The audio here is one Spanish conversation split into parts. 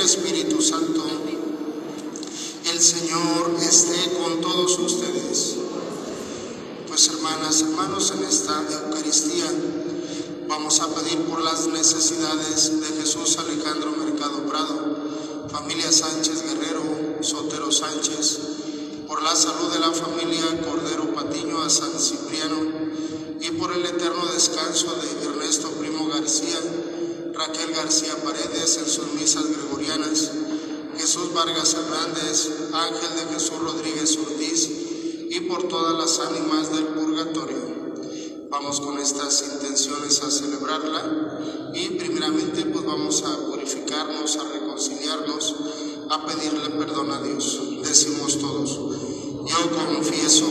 Espíritu Santo. El Señor esté con todos ustedes. Pues hermanas, hermanos, en esta Eucaristía vamos a pedir por las necesidades de Jesús Alejandro Mercado Prado, familia Sánchez Guerrero, Sotero Sánchez, por la salud de la familia Cordero Patiño a San Cipriano y por el eterno descanso de Ernesto Primo García, Raquel García Paredes en sus misas gregorianas. Jesús Vargas Hernández, Ángel de Jesús Rodríguez Ortiz y por todas las ánimas del purgatorio. Vamos con estas intenciones a celebrarla y primeramente pues vamos a purificarnos, a reconciliarnos, a pedirle perdón a Dios. Decimos todos, yo confieso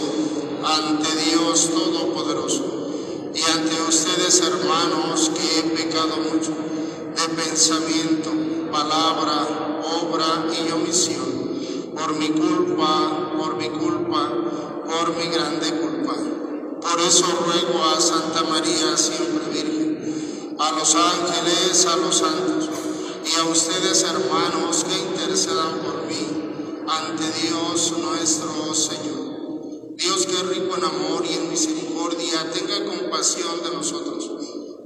ante Dios Todopoderoso y ante ustedes hermanos que he pecado mucho de pensamiento, palabra, obra y omisión, por mi culpa, por mi culpa, por mi grande culpa. Por eso ruego a Santa María, siempre Virgen, a los ángeles, a los santos y a ustedes hermanos que intercedan por mí ante Dios nuestro Señor. Dios que es rico en amor y en misericordia, tenga compasión de nosotros,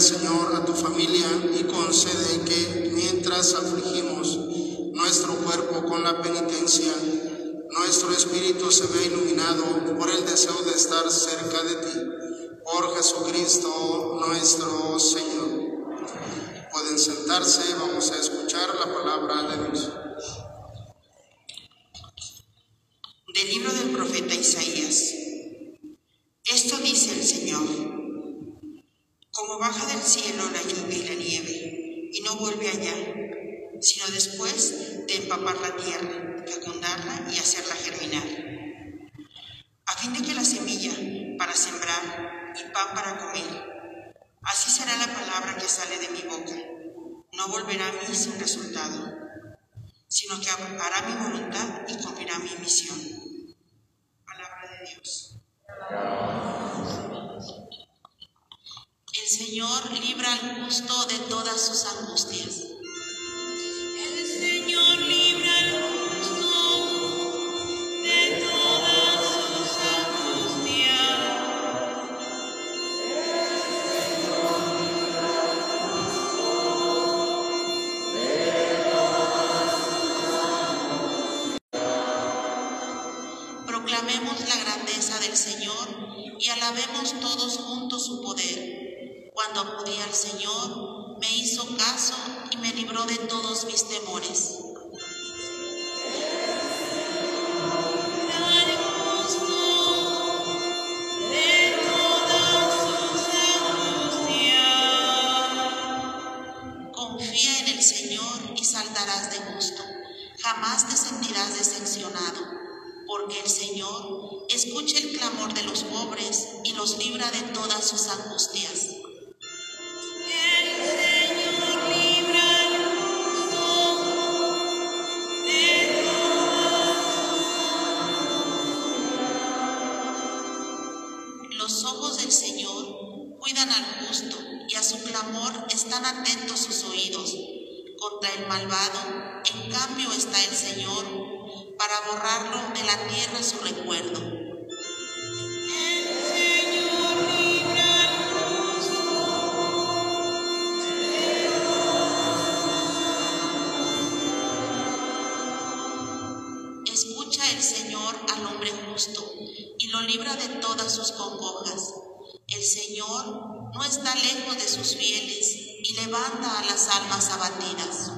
Señor, a tu familia y concede que mientras afligimos nuestro cuerpo con la penitencia, nuestro espíritu se vea iluminado por el deseo de estar cerca de ti. Por Jesucristo nuestro Señor. Pueden sentarse, vamos a escuchar la palabra de Dios. Del libro del profeta Isaías. Esto dice el Señor. Como baja del cielo la lluvia y la nieve, y no vuelve allá, sino después de empapar la tierra, fecundarla y hacerla germinar, a fin de que la semilla para sembrar y pan para comer. Así será la palabra que sale de mi boca. No volverá a mí sin resultado, sino que hará mi voluntad y cumplirá mi misión. Palabra de Dios. El Señor libra al justo de todas sus angustias. Fieles y levanta a las almas abatidas.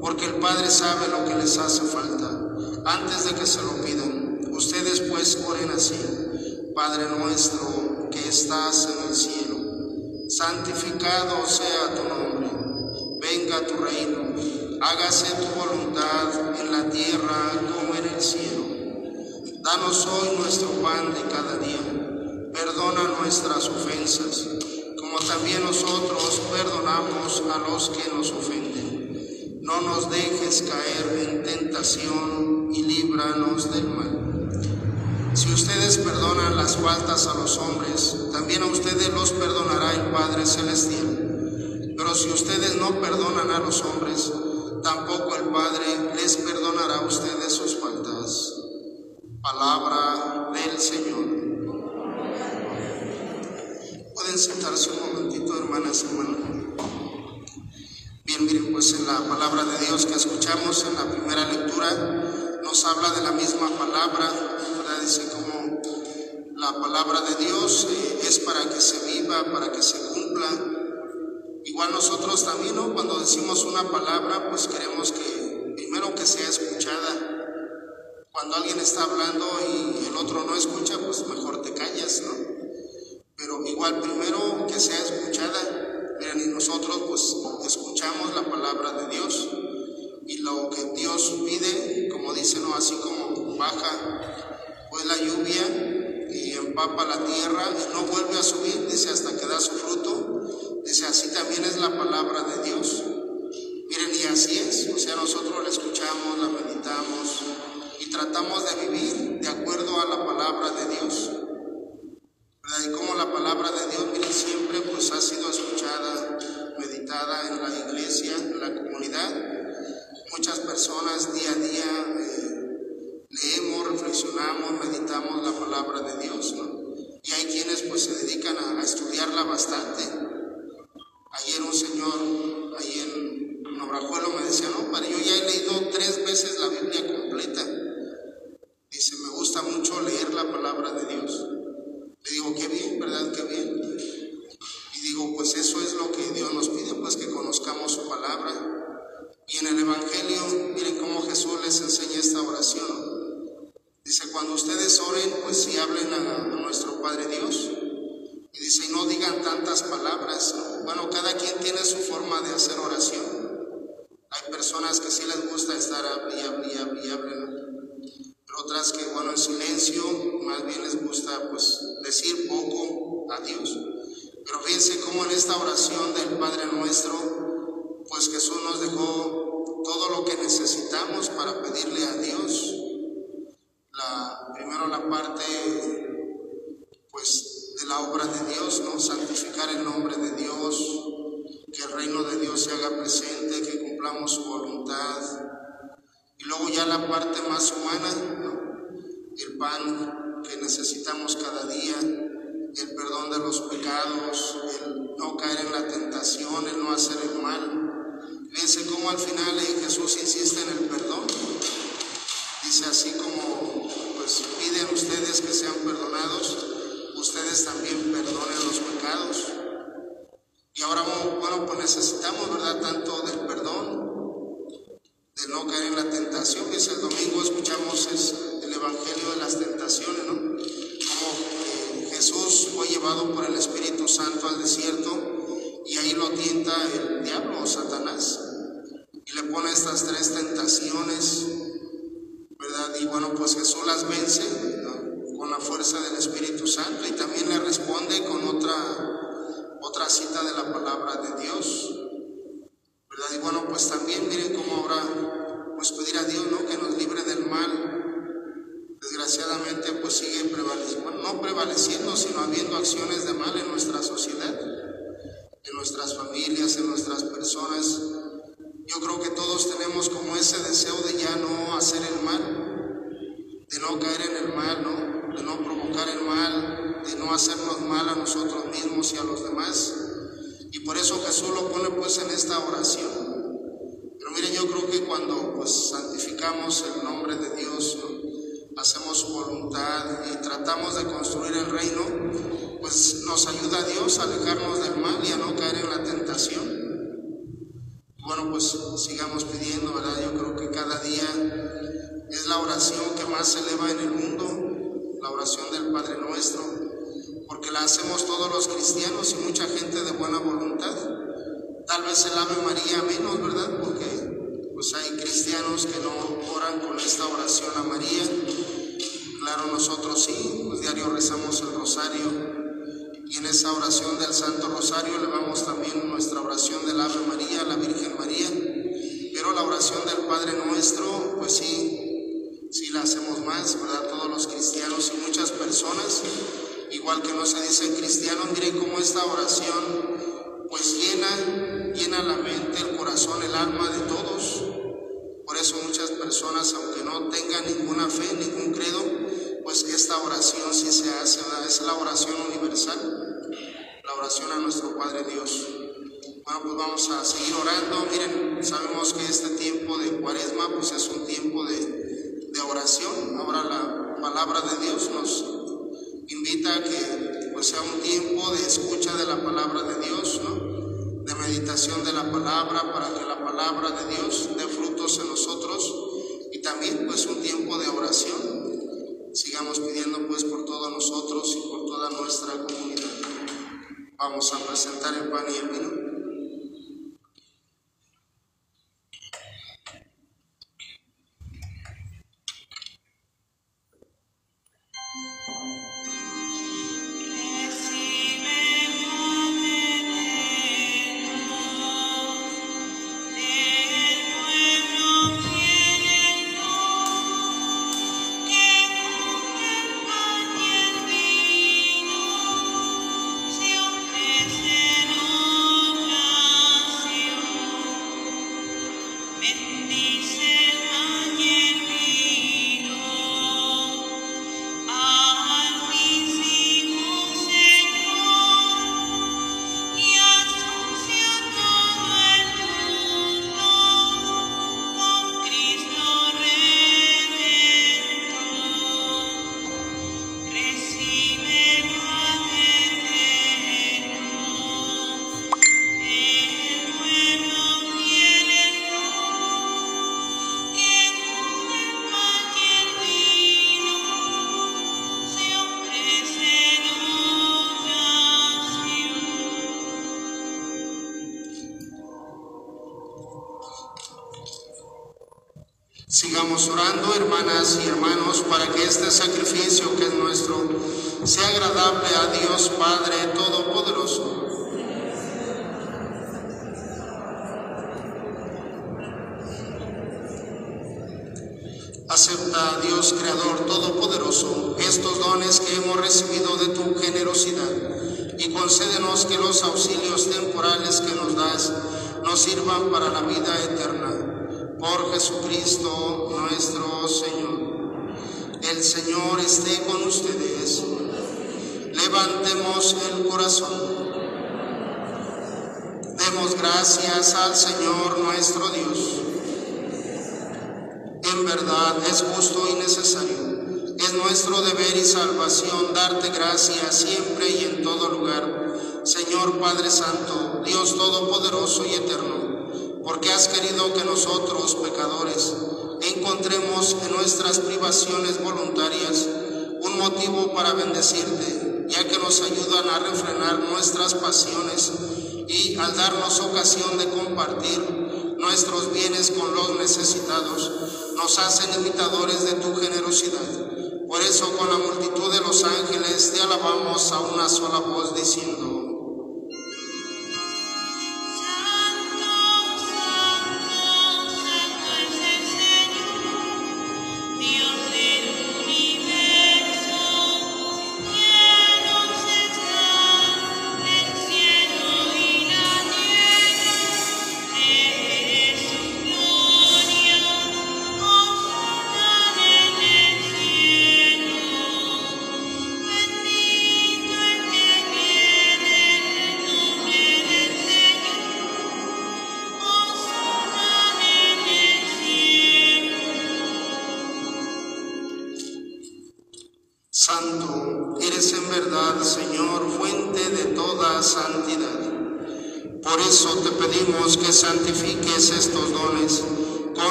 Porque el Padre sabe lo que les hace falta, antes de que se lo pidan. Ustedes pues oren así, Padre nuestro que estás en el cielo, santificado sea tu nombre, venga tu reino, hágase tu voluntad en la tierra como en el cielo. Danos hoy nuestro pan de cada día, perdona nuestras ofensas, como también nosotros perdonamos a los que nos ofenden. No nos dejes caer en tentación y líbranos del mal. Si ustedes perdonan las faltas a los hombres, también a ustedes los perdonará el Padre Celestial. Pero si ustedes no perdonan a los hombres, tampoco el Padre les perdonará a ustedes sus faltas. Palabra del Señor. Pueden sentarse un momentito, hermanas y hermanos. Bien, miren, pues en la palabra de Dios que escuchamos en la primera lectura nos habla de la misma palabra, ¿verdad? Dice como la palabra de Dios eh, es para que se viva, para que se cumpla. Igual nosotros también, ¿no? Cuando decimos una palabra, pues queremos que primero que sea escuchada. Cuando alguien está hablando y el otro no escucha, pues mejor te callas, ¿no? Pero igual primero que sea escuchada. Y nosotros pues escuchamos la palabra de Dios y lo que Dios pide, como dice, ¿no? Así como baja pues la lluvia y empapa la tierra y no vuelve a subir, dice hasta que da su fruto, dice así también es la palabra de Dios. Miren, y así es, o sea, nosotros la escuchamos, la meditamos y tratamos de vivir de acuerdo a la palabra de Dios. Y como la palabra de Dios, miren, siempre pues ha sido escuchada, meditada en la iglesia, en la comunidad. Muchas personas día a día eh, leemos, reflexionamos, meditamos la palabra de Dios. Y hay quienes pues se dedican a, estudiarla bastante. Ayer un señor ahí en Obrajuelo me decía, no, padre, yo ya he leído tres veces la Biblia completa. Dice, me gusta mucho leer la palabra de Dios. Le digo, qué bien, ¿verdad? Qué bien. Y digo, pues eso es lo que Dios nos pide, pues que conozcamos su palabra. Y en el Evangelio, miren cómo Jesús les enseña esta oración. Dice, cuando ustedes oren, pues sí hablen a, a nuestro Padre Dios. Y dice, y no digan tantas palabras. Bueno, cada quien tiene su forma de hacer oración. Hay personas que sí les gusta estar hable y hable y hable y hable, ¿no? Pero otras que, bueno, en silencio, más bien les gusta, pues, decir poco a Dios. Pero fíjense cómo en esta oración del Padre Nuestro, pues Jesús nos dejó todo lo que necesitamos para pedirle a Dios. La, primero la parte, pues, de la obra de Dios, ¿no? Santificar el nombre de Dios, que el reino de Se haga presente, que cumplamos su voluntad. Y luego ya la parte más humana, el pan que necesitamos cada día, el perdón de los pecados, el no caer en la tentación, el no hacer el mal. Fíjense cómo al final Jesús insiste en el perdón. Dice así como, pues piden ustedes que sean perdonados, ustedes también perdonen los pecados. Y ahora, bueno, pues necesitamos, ¿verdad? Tanto del perdón, de no caer en la tentación. Dice el domingo escuchamos es el Evangelio de las tentaciones, ¿no? Como eh, Jesús fue llevado por el Espíritu Santo al desierto y ahí lo tienta el diablo o Satanás y le pone estas tres tentaciones, ¿verdad? Y bueno, pues Jesús las vence ¿no? con la fuerza del Espíritu Santo y también le responde con otra, otra cita de la palabra de Dios. ¿verdad? Y bueno, pues también miren cómo ahora, pues pedir a Dios, ¿no? Que nos libre del mal. Desgraciadamente, pues sigue prevaleciendo, no prevaleciendo, sino habiendo acciones de mal en nuestra sociedad, en nuestras familias, en nuestras personas. Yo creo que todos tenemos como ese deseo de ya no hacer el mal, de no caer en el mal, ¿no? De no provocar el mal, de no hacernos mal a nosotros mismos y a los demás. Y por eso Jesús lo pone pues en esta oración. Pero miren, yo creo que cuando pues santificamos el nombre de Dios, hacemos su voluntad y tratamos de construir el reino, pues nos ayuda Dios a alejarnos del mal y a no caer en la tentación. Bueno, pues sigamos pidiendo, ¿verdad? Yo creo que cada día es la oración que más se eleva en el mundo, la oración del Padre Nuestro, porque la hacemos todos los cristianos y mucha gente de buena voluntad. Tal vez el Ave María menos, ¿verdad? Porque pues hay cristianos que no oran con esta oración a María. Claro, nosotros sí, pues diario rezamos el rosario y en esa oración del Santo Rosario elevamos también nuestra oración del Ave María, la Virgen María, pero la oración del Padre Nuestro, pues sí, sí la hacemos más, ¿verdad? Todos los cristianos y muchas personas, igual que no se dice cristiano, miren cómo esta oración pues llena, llena la mente, el corazón, el alma de todos. Por eso muchas personas, aunque no tengan ninguna fe, ningún credo, pues esta oración sí se hace, es la oración universal, la oración a nuestro Padre Dios. Bueno, pues vamos a seguir orando. Miren, sabemos que este tiempo de cuaresma, pues es un tiempo de, de oración. Ahora la palabra de Dios nos invita a que pues sea un tiempo de escucha de la palabra de Dios, ¿no? De meditación de la palabra para que la palabra de Dios dé frutos en nosotros y también pues un tiempo de oración sigamos pidiendo pues por todos nosotros y por toda nuestra comunidad. Vamos a presentar el pan y el vino. Orando, hermanas y hermanos, para que este sacrificio que es nuestro sea agradable a Dios Padre Todopoderoso. Acepta, Dios Creador Todopoderoso, estos dones que hemos recibido de tu generosidad y concédenos que los auxilios temporales que nos das nos sirvan para la vida eterna. Por Jesucristo nuestro Señor. El Señor esté con ustedes. Levantemos el corazón. Demos gracias al Señor nuestro Dios. En verdad es justo y necesario. Es nuestro deber y salvación darte gracias siempre y en todo lugar. Señor Padre Santo, Dios Todopoderoso y Eterno, porque has querido que nosotros, pecadores, encontremos en nuestras privaciones voluntarias un motivo para bendecirte, ya que nos ayudan a refrenar nuestras pasiones y al darnos ocasión de compartir nuestros bienes con los necesitados, nos hacen imitadores de tu generosidad. Por eso con la multitud de los ángeles te alabamos a una sola voz diciendo,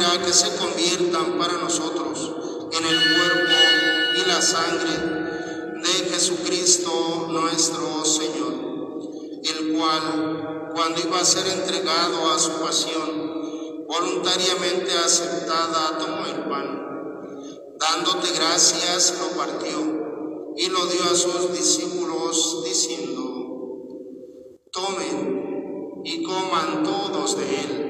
que se conviertan para nosotros en el cuerpo y la sangre de Jesucristo nuestro Señor, el cual, cuando iba a ser entregado a su pasión, voluntariamente aceptada, tomó el pan. Dándote gracias, lo partió y lo dio a sus discípulos diciendo, tomen y coman todos de él,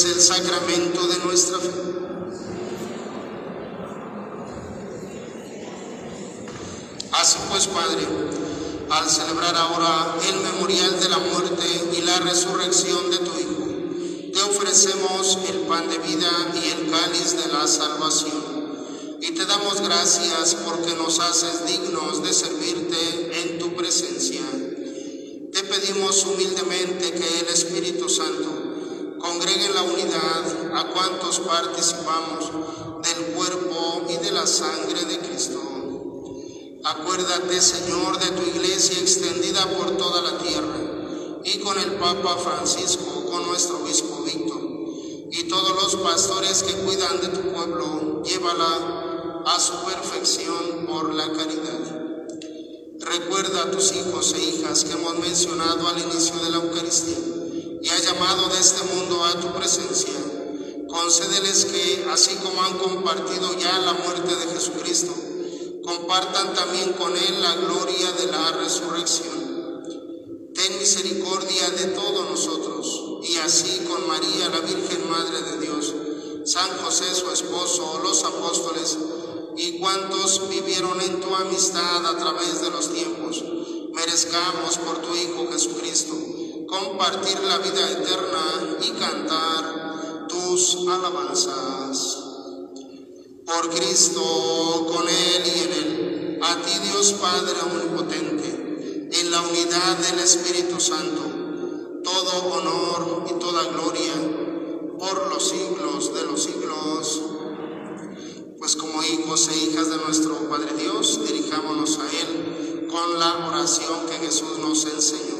Es el sacramento de nuestra fe. Así pues, Padre, al celebrar ahora el memorial de la muerte y la resurrección de tu Hijo, te ofrecemos el pan de vida y el cáliz de la salvación. Y te damos gracias porque nos haces dignos de servirte en tu presencia. Te pedimos humildemente que el Espíritu Santo congregue la unidad a cuantos participamos del cuerpo y de la sangre de Cristo. Acuérdate, Señor, de tu iglesia extendida por toda la tierra y con el Papa Francisco, con nuestro obispo Víctor y todos los pastores que cuidan de tu pueblo, llévala a su perfección por la caridad. Recuerda a tus hijos e hijas que hemos mencionado al inicio de la Eucaristía y ha llamado de este mundo a tu presencia. Concédeles que, así como han compartido ya la muerte de Jesucristo, compartan también con Él la gloria de la resurrección. Ten misericordia de todos nosotros, y así con María, la Virgen Madre de Dios, San José su esposo, los apóstoles, y cuantos vivieron en tu amistad a través de los tiempos, merezcamos por tu Hijo Jesucristo compartir la vida eterna y cantar tus alabanzas. Por Cristo, con Él y en Él, a ti Dios Padre Omnipotente, en la unidad del Espíritu Santo, todo honor y toda gloria por los siglos de los siglos. Pues como hijos e hijas de nuestro Padre Dios, dirijámonos a Él con la oración que Jesús nos enseñó.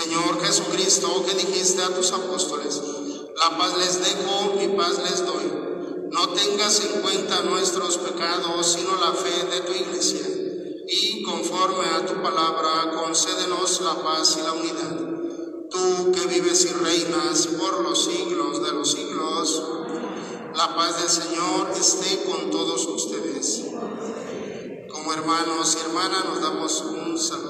Señor Jesucristo, que dijiste a tus apóstoles, la paz les dejo, mi paz les doy. No tengas en cuenta nuestros pecados, sino la fe de tu iglesia. Y conforme a tu palabra, concédenos la paz y la unidad. tú que vives y reinas por los siglos de los siglos, la paz del Señor esté con todos ustedes. Como hermanos y hermanas nos damos un saludo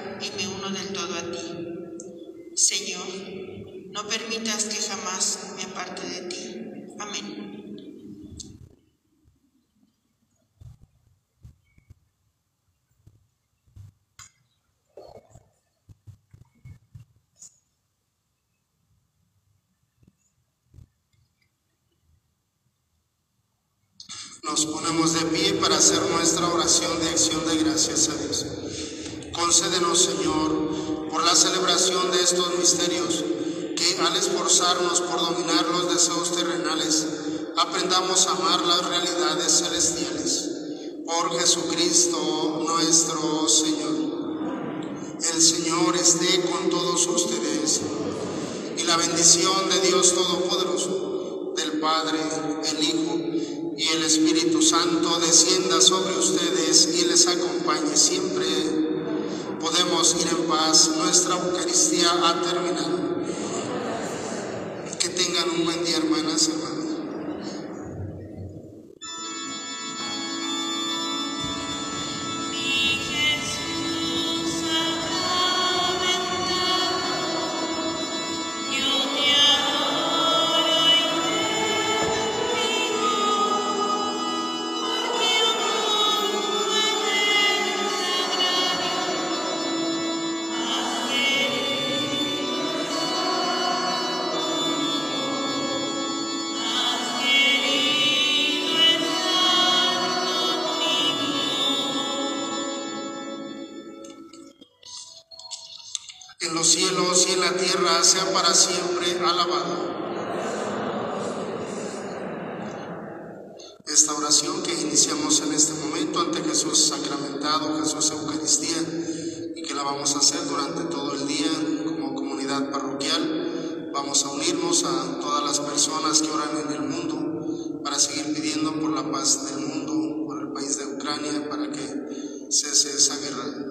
y me uno del todo a ti. Señor, no permitas que jamás me aparte de ti. Amén. Nos ponemos de pie para hacer nuestra oración de acción de gracias a Dios. Concédenos, Señor, por la celebración de estos misterios, que al esforzarnos por dominar los deseos terrenales, aprendamos a amar las realidades celestiales. Por Jesucristo nuestro Señor. El Señor esté con todos ustedes y la bendición de Dios Todopoderoso, del Padre, el Hijo y el Espíritu Santo descienda sobre ustedes y les acompañe siempre. Podemos ir en paz, nuestra Eucaristía ha terminado. Que tengan un buen día, hermanas y En los cielos y en la tierra sea para siempre alabado. Esta oración que iniciamos en este momento ante Jesús sacramentado, Jesús Eucaristía, y que la vamos a hacer durante todo el día como comunidad parroquial, vamos a unirnos a todas las personas que oran en el mundo para seguir pidiendo por la paz del mundo, por el país de Ucrania, para que cese esa guerra.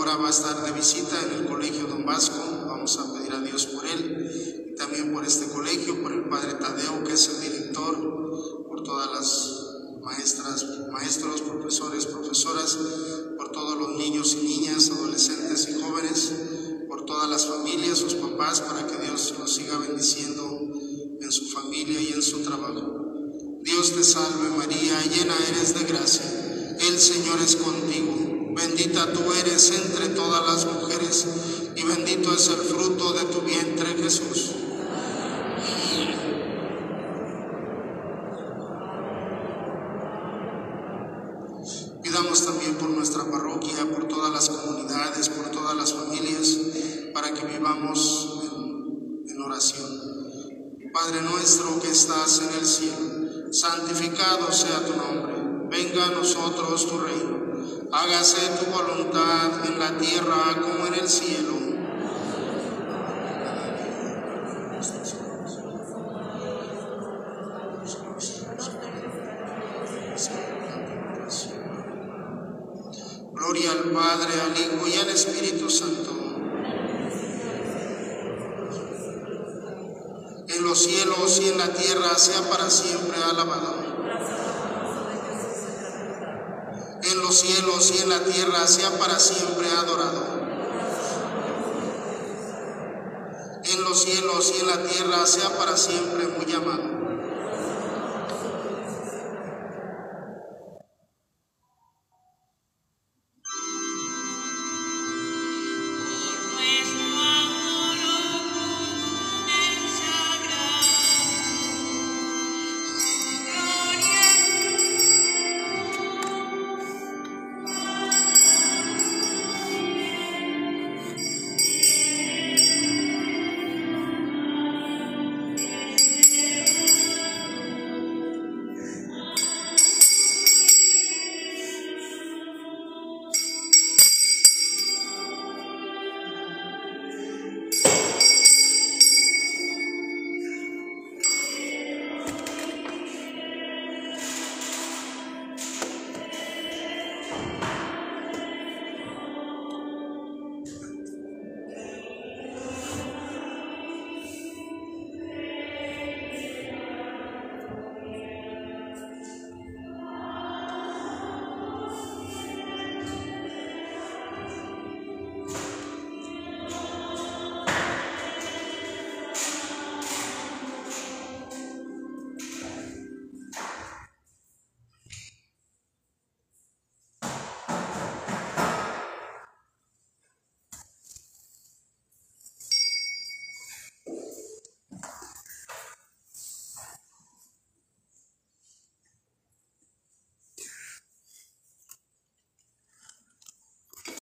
va a estar de visita en el colegio Don Vasco. Vamos a pedir a Dios por él y también por este colegio, por el padre Tadeo, que es el director, por todas las maestras, maestros, profesores, profesoras, por todos los niños y niñas, adolescentes y jóvenes, por todas las familias, sus papás, para que Dios los siga bendiciendo en su familia y en su trabajo. Dios te salve María, llena eres de gracia, el Señor es contigo, bendita tú eres entre todas las mujeres y bendito es el fruto de tu vientre Jesús. Pidamos también por nuestra parroquia, por todas las comunidades, por todas las familias, para que vivamos en, en oración. Padre nuestro que estás en el cielo, santificado sea tu nombre, venga a nosotros tu reino, hágase tu voluntad en la tierra como en el cielo. Gloria al Padre, al Hijo y al Espíritu Santo. En los cielos y en la tierra sea para siempre alabado. En los cielos y en la tierra sea para siempre adorado. En los cielos y en la tierra sea para siempre muy amado.